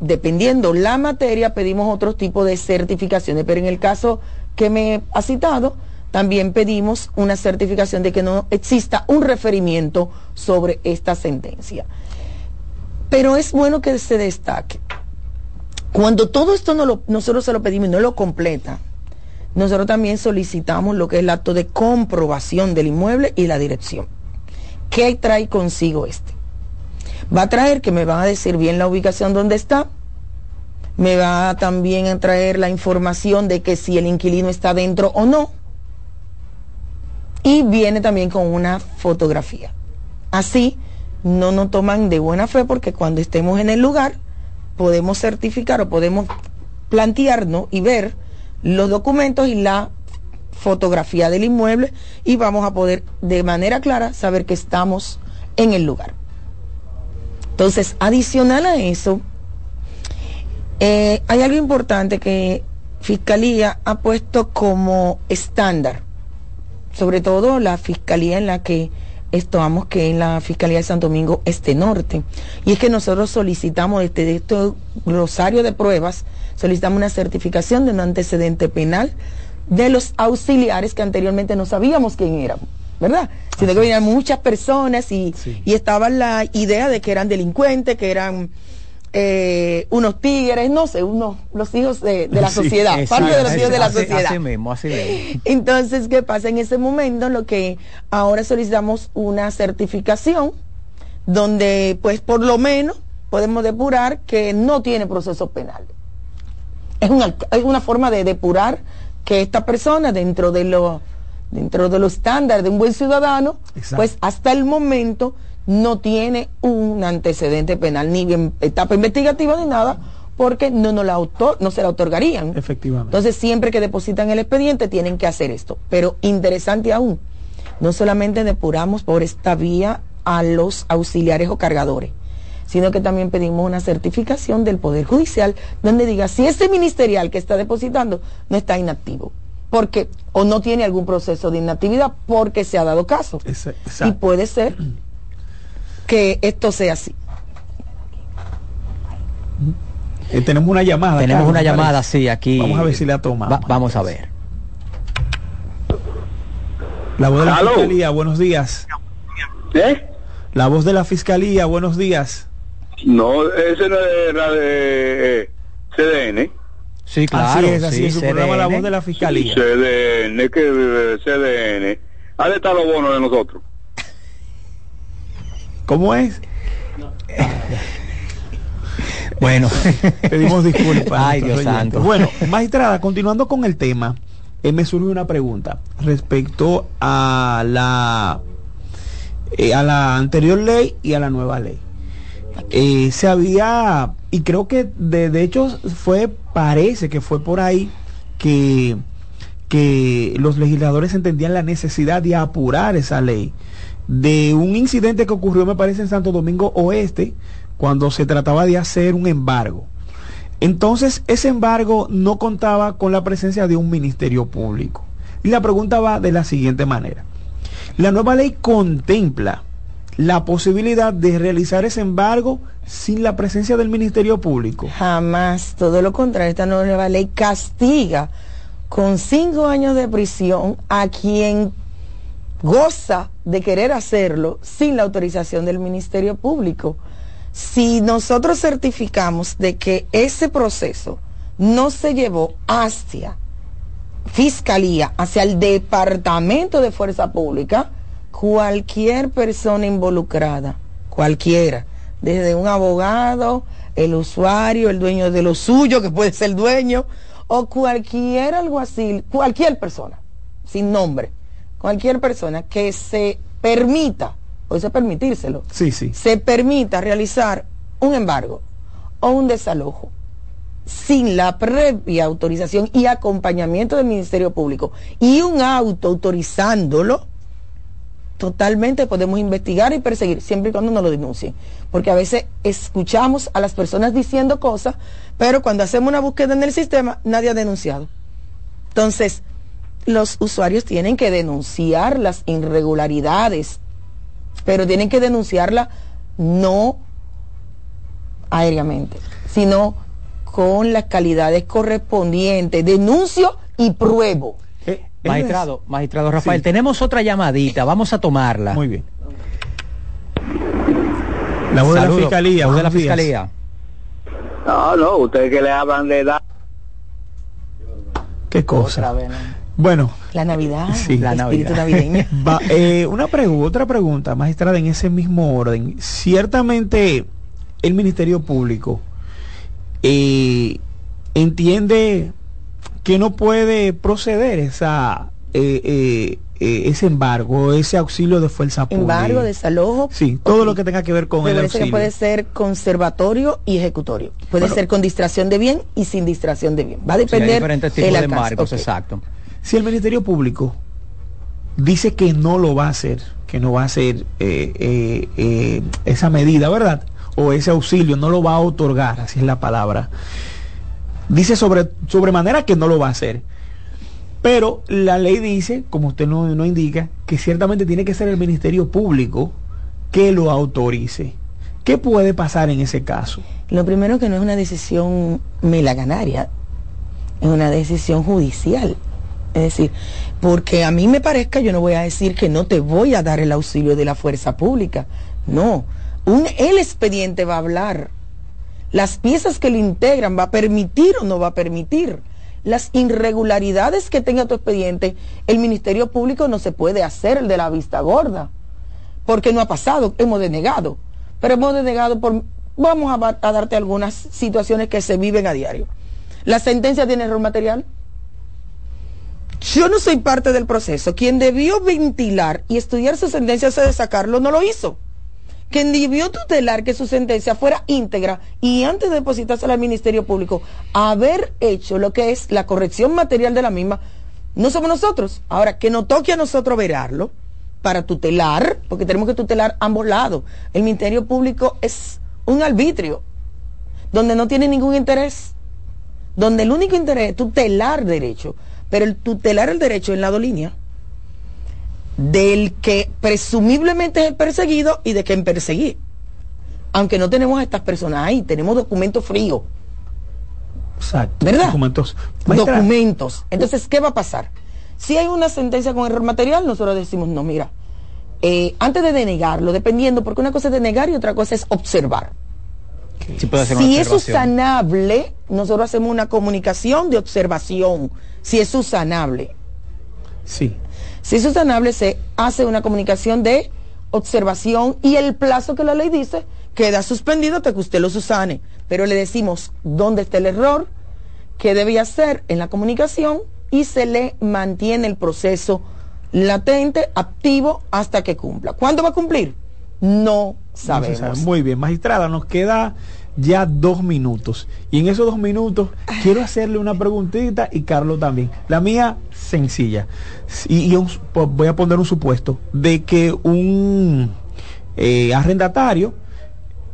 dependiendo la materia, pedimos otro tipo de certificaciones. Pero en el caso que me ha citado, también pedimos una certificación de que no exista un referimiento sobre esta sentencia. Pero es bueno que se destaque. Cuando todo esto no lo- nosotros se lo pedimos y no lo completa, nosotros también solicitamos lo que es el acto de comprobación del inmueble y la dirección. ¿Qué trae consigo este? Va a traer que me van a decir bien la ubicación donde está, me va también a traer la información de que si el inquilino está dentro o no, y viene también con una fotografía. Así no nos toman de buena fe porque cuando estemos en el lugar podemos certificar o podemos plantearnos y ver los documentos y la fotografía del inmueble y vamos a poder de manera clara saber que estamos en el lugar. Entonces, adicional a eso, eh, hay algo importante que Fiscalía ha puesto como estándar, sobre todo la Fiscalía en la que estamos, que es la Fiscalía de Santo Domingo Este Norte. Y es que nosotros solicitamos desde este glosario de pruebas, solicitamos una certificación de un antecedente penal de los auxiliares que anteriormente no sabíamos quién eran, ¿verdad? Sino que venían muchas personas y, y estaba la idea de que eran delincuentes, que eran eh, unos tigres, no sé, unos los hijos de, de la [laughs] Sí, sociedad, parte de los hijos de la sociedad. Así mismo, así mismo. Entonces, ¿qué pasa? En ese momento lo que ahora solicitamos una certificación donde pues por lo menos podemos depurar que no tiene proceso penal. Es una, es una forma de depurar que esta persona dentro de lo dentro de los estándares de un buen ciudadano, Exacto. pues hasta el momento no tiene un antecedente penal ni en etapa investigativa ni nada porque no, la autor, no se la otorgarían. Efectivamente. Entonces, siempre que depositan el expediente tienen que hacer esto. Pero interesante aún, no solamente depuramos por esta vía a los auxiliares o cargadores, sino que también pedimos una certificación del Poder Judicial donde diga si ese ministerial que está depositando no está inactivo. Porque, o no tiene algún proceso de inactividad porque se ha dado caso. Y puede ser que esto sea así. Eh, tenemos una llamada. Tenemos una llamada, parece. sí, aquí. Vamos a ver si la tomamos. Va- vamos a ver. La voz de la Aló. fiscalía, buenos días. ¿Eh? La voz de la fiscalía, buenos días. No, ese no era de eh, CDN. Sí, así es, así sí, es, su programa La voz de la fiscalía. CDN, que CDN. ¿Dónde están los bonos de nosotros? ¿Cómo es? [laughs] Bueno, Pedimos disculpas. Ay, Dios oyentes. santo. Bueno, magistrada, continuando con el tema, eh, me surge una pregunta respecto a la eh, a la anterior ley y a la nueva ley. Eh, se había, y creo que de, de hecho fue, parece que fue por ahí que, que los legisladores entendían la necesidad de apurar esa ley de un incidente que ocurrió, me parece, en Santo Domingo Oeste, cuando se trataba de hacer un embargo. Entonces, ese embargo no contaba con la presencia de un ministerio público. Y la pregunta va de la siguiente manera. La nueva ley contempla la posibilidad de realizar ese embargo sin la presencia del ministerio público. Jamás, todo lo contrario, esta nueva ley castiga con cinco años de prisión a quien goza de querer hacerlo sin la autorización del Ministerio Público. Si nosotros certificamos de que ese proceso no se llevó hacia Fiscalía, hacia el Departamento de Fuerza Pública, cualquier persona involucrada, cualquiera, desde un abogado, el usuario, el dueño de lo suyo, que puede ser dueño, o cualquier alguacil, cualquier persona, sin nombre, cualquier persona que se permita, o eso es permitírselo, Sí, sí. se permita realizar un embargo o un desalojo sin la previa autorización y acompañamiento del Ministerio Público y un auto autorizándolo, totalmente podemos investigar y perseguir, siempre y cuando no lo denuncien. Porque a veces escuchamos a las personas diciendo cosas, pero cuando hacemos una búsqueda en el sistema, nadie ha denunciado. Entonces, los usuarios tienen que denunciar las irregularidades, pero tienen que denunciarla no aéreamente, sino con las calidades correspondientes, denuncio y pruebo. Magistrado, magistrado Rafael, tenemos otra llamadita, vamos a tomarla. Muy bien. La voz de la fiscalía. voz de la días. fiscalía. No, no, ustedes que le hablan de edad. Qué cosa. Bueno, La Navidad, [laughs] Sí. La espíritu Navidad. navideño. [laughs] Va, eh, una pregu- otra pregunta, magistrada, en ese mismo orden. Ciertamente el Ministerio Público eh, entiende que no puede proceder esa eh, eh, eh, ese embargo, ese auxilio de fuerza pública. Embargo, desalojo. Sí, todo lo que tenga que ver con Me el parece que auxilio. puede ser conservatorio y ejecutorio. Puede Bueno. ser con distracción de bien y sin distracción de bien. Va a Sí, hay depender diferentes tipos de embargos, exacto. Si el Ministerio Público dice que no lo va a hacer, que no va a hacer esa medida, ¿verdad? O ese auxilio, no lo va a otorgar, así es la palabra. Dice sobre sobremanera que no lo va a hacer. Pero la ley dice, como usted no, no indica, que ciertamente tiene que ser el Ministerio Público que lo autorice. ¿Qué puede pasar en ese caso? Lo primero que no es una decisión melaganaria, es una decisión judicial. Es decir, porque a mí me parezca, yo no voy a decir que no te voy a dar el auxilio de la fuerza pública. No, un, el expediente va a hablar. Las piezas que le integran va a permitir o no va a permitir. Las irregularidades que tenga tu expediente, el Ministerio Público no se puede hacer el de la vista gorda porque no ha pasado, hemos denegado. Pero hemos denegado por, vamos a, darte algunas situaciones que se viven a diario. ¿La sentencia tiene error material? Yo no soy parte del proceso. Quien debió ventilar y estudiar su sentencia antes de sacarlo no lo hizo. Quien debió tutelar que su sentencia fuera íntegra y antes de depositársela al Ministerio Público, haber hecho lo que es la corrección material de la misma, no somos nosotros. Ahora, que nos toque a nosotros verarlo para tutelar, porque tenemos que tutelar ambos lados. El Ministerio Público es un arbitrio donde no tiene ningún interés, donde el único interés es tutelar derecho, pero el tutelar el derecho en lado línea del que presumiblemente es el perseguido y de quien perseguí. Aunque no tenemos a estas personas ahí, tenemos documentos fríos. Exacto. ¿Verdad? Documentos. Maestra, documentos. Entonces, ¿qué va a pasar? Si hay una sentencia con error material, nosotros decimos, no, mira, eh, antes de denegarlo, dependiendo, porque una cosa es denegar y otra cosa es observar. Sí puede hacer una Si es usanable, nosotros hacemos una comunicación de observación. Si es usanable. Sí. Si es usanable, se hace una comunicación de observación y el plazo que la ley dice queda suspendido hasta que usted lo susane. Pero le decimos dónde está el error, qué debía hacer en la comunicación y se le mantiene el proceso latente, activo, hasta que cumpla. ¿Cuándo va a cumplir? No sabemos. sabe. Muy bien, magistrada, nos queda ya dos minutos. Y en esos dos minutos quiero hacerle una preguntita y Carlos también. La mía, sencilla. Y, y un- voy a poner un supuesto de que un eh, arrendatario,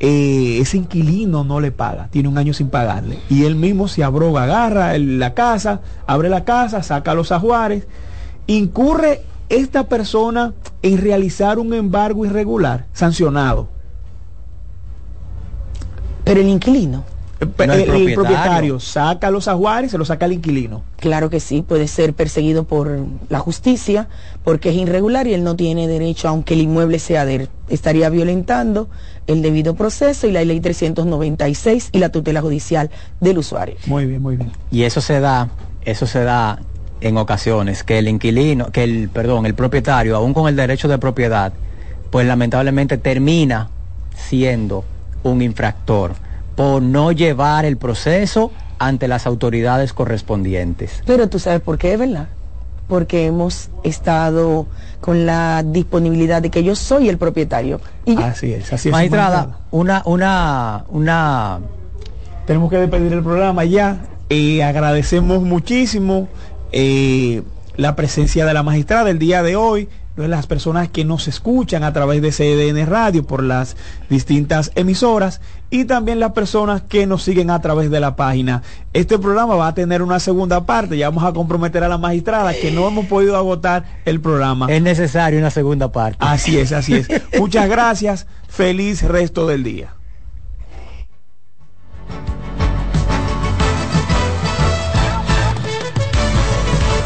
eh, ese inquilino no le paga, tiene un año sin pagarle. Y él mismo se abroga, agarra el- la casa, abre la casa, saca los ajuares, incurre esta persona en realizar un embargo irregular, sancionado. Pero el inquilino. Eh, No, el el, el propietario. propietario saca los ajuares, se los saca el inquilino. Claro que sí, puede ser perseguido por la justicia porque es irregular y él no tiene derecho, aunque el inmueble sea de él. Estaría violentando el debido proceso y la ley 396 y la tutela judicial del usuario. Muy bien, muy bien. Y eso se da, eso se da en ocasiones, que el inquilino, que el, perdón, el propietario, aún con el derecho de propiedad, pues lamentablemente termina siendo un infractor por no llevar el proceso ante las autoridades correspondientes. Pero tú sabes por qué, ¿verdad? Porque hemos estado con la disponibilidad de que yo soy el propietario. Y. Así es, así es. Magistrada, una, una, una, Tenemos que despedir el programa ya. Eh, agradecemos muchísimo eh, la presencia de la magistrada el día de hoy, las personas que nos escuchan a través de CDN Radio por las distintas emisoras y también las personas que nos siguen a través de la página. Este programa va a tener una segunda parte, ya vamos a comprometer a la magistrada que no hemos podido agotar el programa. es necesario una segunda parte. Así es, así es. [laughs] Muchas gracias, feliz resto del día.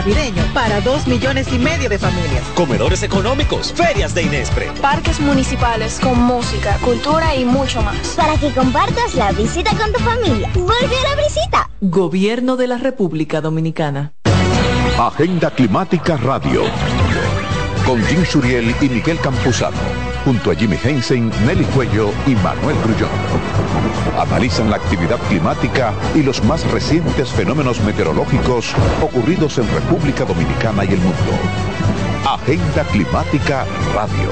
Navideño para dos millones y medio de familias. Comedores económicos, ferias de Inespre. Parques municipales con música, cultura y mucho más. Para que compartas la visita con tu familia. Vuelve a la visita. Gobierno de la República Dominicana. Agenda Climática Radio. Con Jim Suriel y Miguel Campuzano. Junto a Jimmy Hensen, Nelly Cuello y Manuel Grullón. Analizan la actividad climática y los más recientes fenómenos meteorológicos ocurridos en República Dominicana y el mundo. Agenda Climática Radio.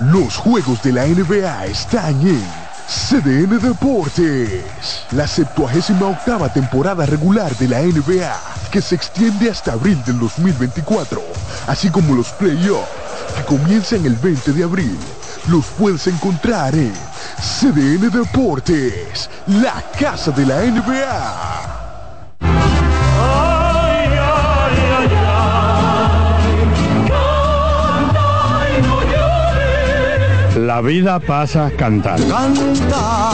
Los juegos de la NBA están en CDN Deportes. La 78 octava temporada regular de la NBA, que se extiende hasta abril del 2024, así como los playoffs, que comienzan el 20 de abril. Los puedes encontrar en CDN Deportes, la casa de la NBA. La vida pasa cantando. Canta,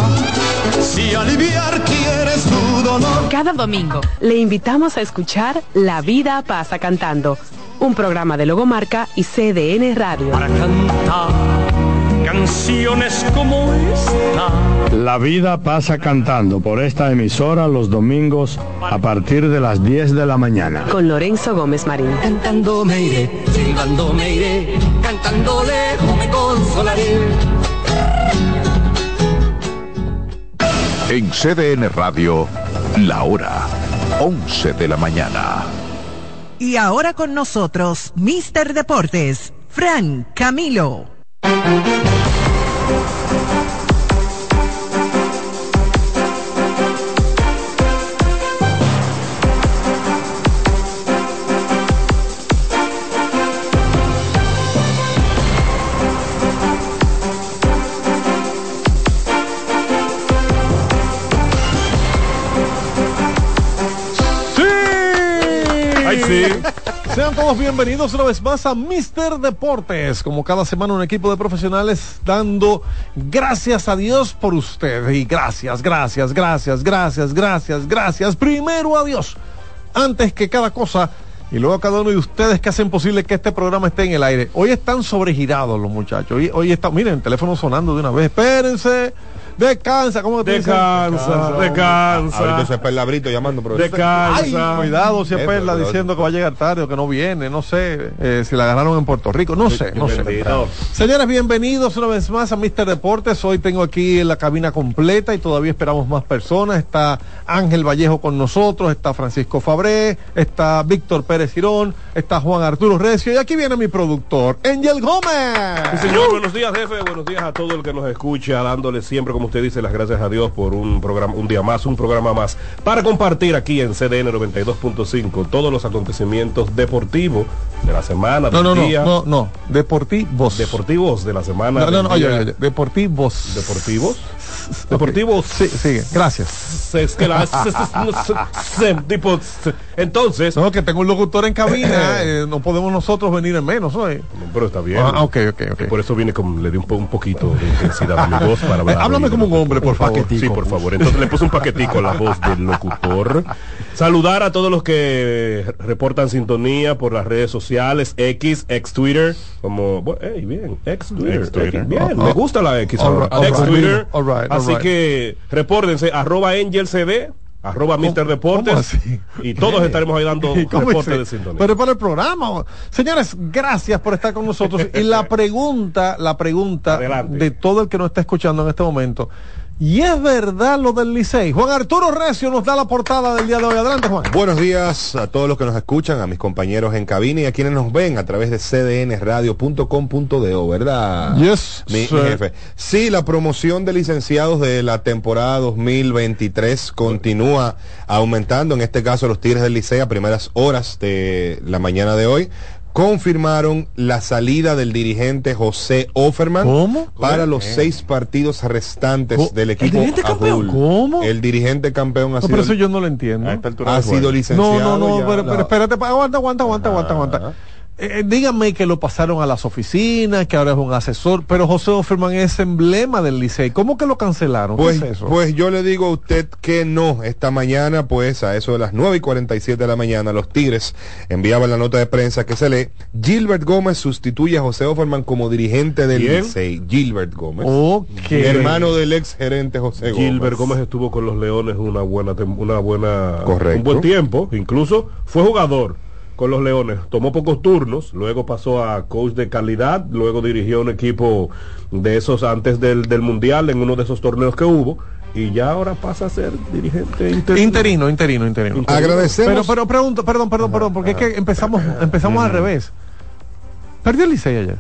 si aliviar quieres tu dolor. Cada domingo le invitamos a escuchar La vida pasa cantando, un programa de Logomarca y CDN Radio. Para cantar canciones como esta. La vida pasa cantando por esta emisora los domingos a partir de las 10 de la mañana. Con Lorenzo Gómez Marín. Cantando me iré, silbando me iré, cantando lejos me consolaré. En CDN Radio, la hora 11 de la mañana. Y ahora con nosotros, Mister Deportes, Fran Camilo. Sean todos bienvenidos una vez más a Mister Deportes. Como cada semana un equipo de profesionales dando gracias a Dios por usted. Y gracias, gracias, gracias, gracias, gracias, gracias. Primero a Dios. Antes que cada cosa. Y luego a cada uno de ustedes que hacen posible que este programa esté en el aire. Hoy están sobregirados los muchachos. Hoy, hoy está, miren, el teléfono sonando de una vez. Espérense. Descansa, ¿cómo te dicen? Descansa, descansa. Ahorita ese perlabrito llamando, profesor. Descansa. Ay, cuidado si es Perla pero- diciendo que va a llegar tarde o que no viene, no sé, eh, si la agarraron en Puerto Rico, no sé, no sé. Señores, bienvenidos una vez más a Mister Deportes. Hoy tengo aquí la cabina completa y todavía esperamos más personas. Está Ángel Vallejo con nosotros, está Francisco Fabré, está Víctor Pérez Girón, está Juan Arturo Recio y aquí viene mi productor, Angel Gómez. Sí, señor, buenos días, jefe. Buenos días a todo el que nos escucha, dándole siempre, como usted dice, las gracias a Dios por un programa, un día más, un programa más, para compartir aquí en CDN 92.5 todos los acontecimientos deportivos de la semana, No, del no, no, día. no, no, deportivos. Deportivos de la semana. No, no, no, oye, oye, deportivos. Deportivos. Deportivos. Sí, sigue, gracias. Es que la- tipo, [laughs] entonces. No, que tengo un locutor en cabina, [clears throat] eh, no podemos nosotros venir en menos, oye. Pero está bien. Ah, ok, ok, ok. Por eso viene con, le di un, po- un poquito de intensidad a mi voz para hablar. Eh, [laughs] háblame como un hombre, por favor. Sí, por favor. Entonces le puse un paquetico a la voz del locutor. Saludar a todos los que reportan sintonía por las redes sociales, X, ex Twitter, como, bueno, hey, bien, ex Twitter, Ex Twitter. X, bien, Oh, me oh. gusta la X, All ahora. right, all ex right. Twitter. All right, all Así que repórtense, arroba Angel CD, arroba Mr. Deportes, y todos [laughs] estaremos ahí dando [laughs] ¿Y cómo reportes es? de sintonía. Pero para el programa. Señores, gracias por estar con nosotros. Y la [laughs] pregunta, la pregunta Adelante. de todo el que nos está escuchando en este momento. ¿Y es verdad lo del Licey? Juan Arturo Recio nos da la portada del día de hoy. Adelante, Juan. Buenos días a todos los que nos escuchan, a mis compañeros en cabina y a quienes nos ven a través de cdnradio.com.do, ¿verdad? Yes, mi, jefe. Sí, la promoción de licenciados de la temporada 2023 continúa aumentando. En este caso, los Tigres del Licey a primeras horas de la mañana de hoy confirmaron la salida del dirigente José Offerman para los seis partidos restantes ¿Cómo? del ¿El equipo dirigente campeón? ¿Cómo? El dirigente campeón ha No, sido pero eso yo no lo entiendo. ha sido licenciado. No, no, no, ya. pero, pero espérate, aguanta, aguanta, aguanta, aguanta, aguanta. Eh, díganme que lo pasaron a las oficinas, que ahora es un asesor, pero José Offerman es emblema del Licey. ¿Cómo que lo cancelaron? ¿Qué Pues, es eso? pues yo le digo a usted que no. Esta mañana, pues a eso de las 9 y 47 de la mañana, los Tigres enviaban la nota de prensa que se lee. Gilbert Gómez sustituye a José Offerman como dirigente del ¿Quién? Licey. Gilbert Gómez. Ok. Hermano del ex gerente José Gómez. Gilbert Gómez estuvo con los Leones una buena tem- una buena Correcto. un buen tiempo, incluso fue jugador con los Leones, tomó pocos turnos, luego pasó a coach de calidad, luego dirigió un equipo de esos antes del, del mundial en uno de esos torneos que hubo y ya ahora pasa a ser dirigente interino. Interino, interino, interino. Agradecemos- Pero, pero pregunto, perdón, perdón, perdón, porque es que empezamos, empezamos al revés. Perdió el Licey ayer.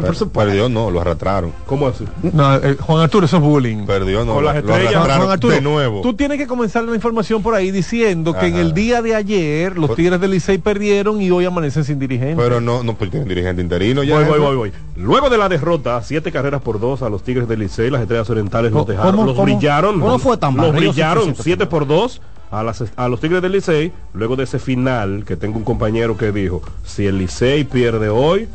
Pero, perdió, no, lo arrastraron. ¿Cómo así? No, eh, Juan Arturo, eso es bullying. Perdió, no, Con las lo estrellas. arrastraron Juan Arturo, de nuevo. Tú tienes que comenzar la información por ahí diciendo que en el día de ayer los Tigres del Licey perdieron y hoy amanecen sin dirigente. Pero no, no, pues tiene dirigente interino ya. Voy, voy, voy, voy. Luego de la derrota, siete carreras por dos a los Tigres del Licey, las estrellas orientales los ¿Cómo- dejaron, los cómo- brillaron. cómo fue tan Los barrido, brillaron siete, siete por dos a, las, a los Tigres del Licey. Luego de ese final, que tengo un compañero que dijo, si el Licey pierde hoy,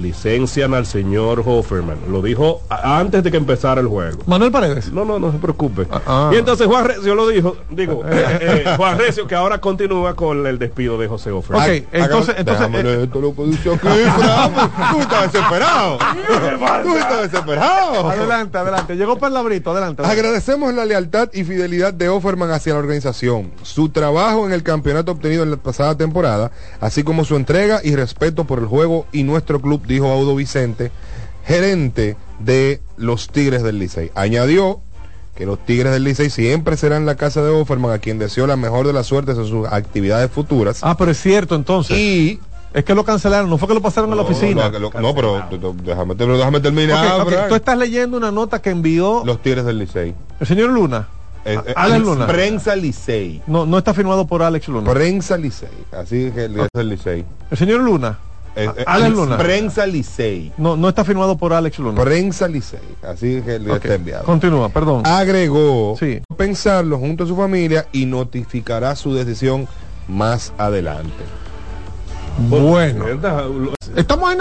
licencian al señor Hoferman. Lo dijo antes de que empezara el juego. Manuel Paredes. No, no, no se preocupe. ah. Y entonces Juan Recio lo dijo, digo, [laughs] eh, eh, Juan Recio que ahora continúa con el despido de José Offerman. Ok, entonces, entonces eh, esto lo que dice aquí. [laughs] Tú estás desesperado. [laughs] Tú estás desesperado. adelante, adelante. Llegó Parlabrito, adelante. adelante. Agradecemos la lealtad y fidelidad de Offerman hacia la organización, su trabajo en el campeonato obtenido en la pasada temporada, así como su entrega y respeto por el juego y nuestro club, dijo Audo Vicente, gerente de los Tigres del Licey. Añadió que los Tigres del Licey siempre serán la casa de Offerman, a quien deseó la mejor de las suertes en sus actividades futuras. Ah, pero es cierto entonces. Y es que lo cancelaron, no fue que lo pasaron a la oficina. No, no, no, pero déjame, pero déjame terminar. Tú estás leyendo una nota que envió Los Tigres del Licey. el señor Luna. Eh, eh, Alex Luna. Prensa Licey. No, no está firmado por Alex Luna. Prensa Licey. Así que es el Licey. El señor Luna. Eh, eh, Alex Luna. Prensa Licey. No, no está firmado por Alex Luna. Prensa Licey. Así que le Ok, está enviado. Continúa, perdón. Agregó Sí. pensarlo junto a su familia y notificará su decisión más adelante. Bueno, estamos en